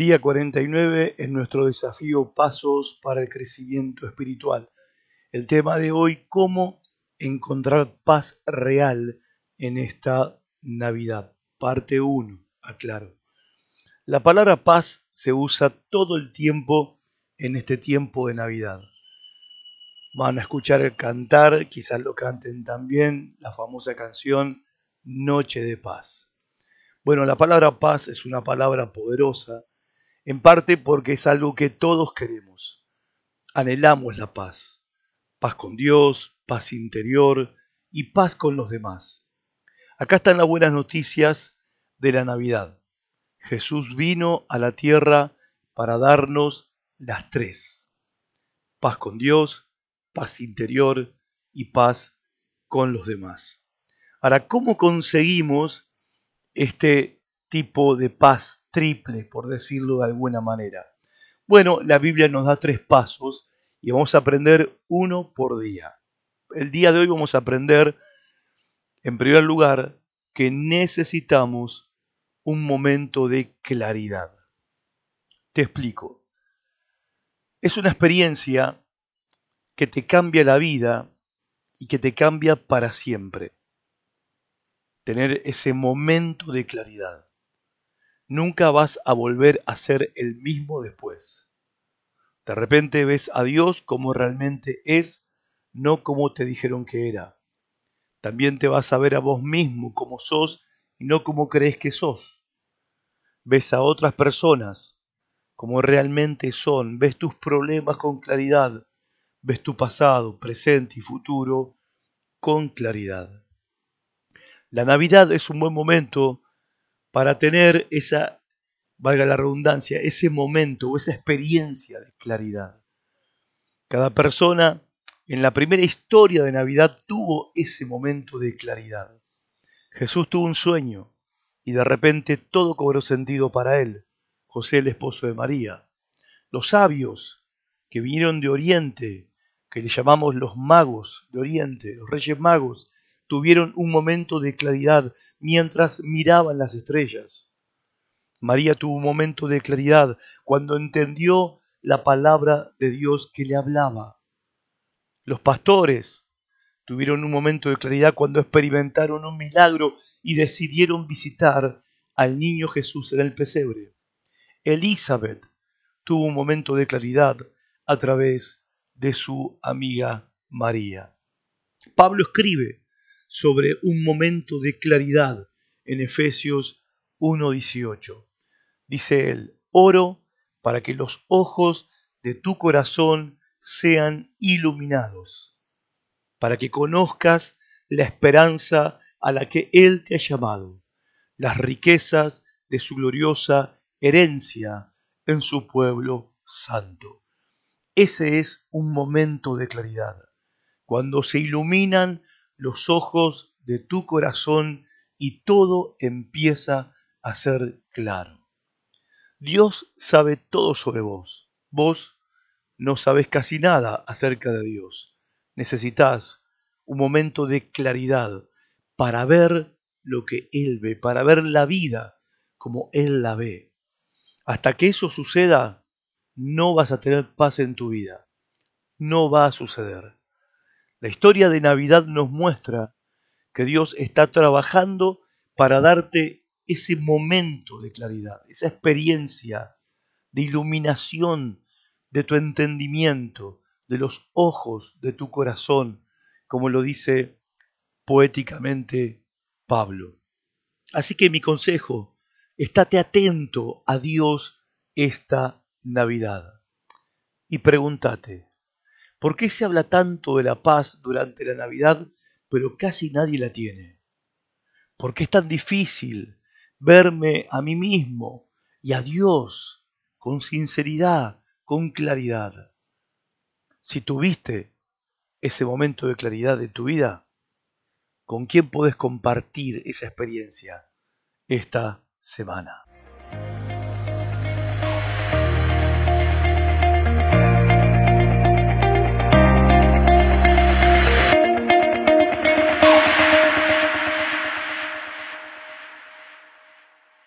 Día 49 en nuestro desafío Pasos para el Crecimiento Espiritual. El tema de hoy, cómo encontrar paz real en esta Navidad. Parte 1, aclaro. La palabra paz se usa todo el tiempo en este tiempo de Navidad. Van a escuchar el cantar, quizás lo canten también, la famosa canción Noche de Paz. Bueno, la palabra paz es una palabra poderosa, en parte porque es algo que todos queremos. Anhelamos la paz. Paz con Dios, paz interior y paz con los demás. Acá están las buenas noticias de la Navidad. Jesús vino a la tierra para darnos las tres. Paz con Dios, paz interior y paz con los demás. Ahora, ¿cómo conseguimos este tipo de paz triple, por decirlo de alguna manera? Bueno, la Biblia nos da tres pasos y vamos a aprender uno por día. El día de hoy vamos a aprender, en primer lugar, que necesitamos un momento de claridad. Te explico. Es una experiencia que te cambia la vida y que te cambia para siempre. Tener ese momento de claridad. Nunca vas a volver a ser el mismo después. De repente ves a Dios como realmente es, no como te dijeron que era. También te vas a ver a vos mismo como sos y no como crees que sos. Ves a otras personas como realmente son, ves tus problemas con claridad, ves tu pasado, presente y futuro con claridad. La Navidad es un buen momento para tener esa, valga la redundancia, ese momento o esa experiencia de claridad. Cada persona en la primera historia de Navidad tuvo ese momento de claridad. Jesús tuvo un sueño y de repente todo cobró sentido para él. José el esposo de María. Los sabios que vinieron de Oriente que le llamamos los magos de Oriente, los reyes magos, tuvieron un momento de claridad mientras miraban las estrellas. María tuvo un momento de claridad cuando entendió la palabra de Dios que le hablaba. Los pastores tuvieron un momento de claridad cuando experimentaron un milagro y decidieron visitar al niño Jesús en el pesebre. Elizabeth tuvo un momento de claridad a través de su amiga María. Pablo escribe sobre un momento de claridad en Efesios 1.18. Dice él, oro para que los ojos de tu corazón sean iluminados, para que conozcas la esperanza a la que Él te ha llamado, las riquezas de su gloriosa herencia en su pueblo santo. Ese es un momento de claridad, cuando se iluminan los ojos de tu corazón y todo empieza a ser claro. Dios sabe todo sobre vos. Vos no sabes casi nada acerca de Dios. Necesitas un momento de claridad para ver lo que Él ve, para ver la vida como Él la ve. Hasta que eso suceda, no vas a tener paz en tu vida. No va a suceder. La historia de Navidad nos muestra que Dios está trabajando para darte ese momento de claridad, esa experiencia de iluminación de tu entendimiento, de los ojos de tu corazón, como lo dice poéticamente Pablo. Así que mi consejo, estate atento a Dios esta Navidad. Y pregúntate, ¿por qué se habla tanto de la paz durante la Navidad, pero casi nadie la tiene? ¿Por qué es tan difícil verme a mí mismo y a Dios con sinceridad, con claridad? Si tuviste ese momento de claridad de tu vida, ¿con quién puedes compartir esa experiencia esta semana?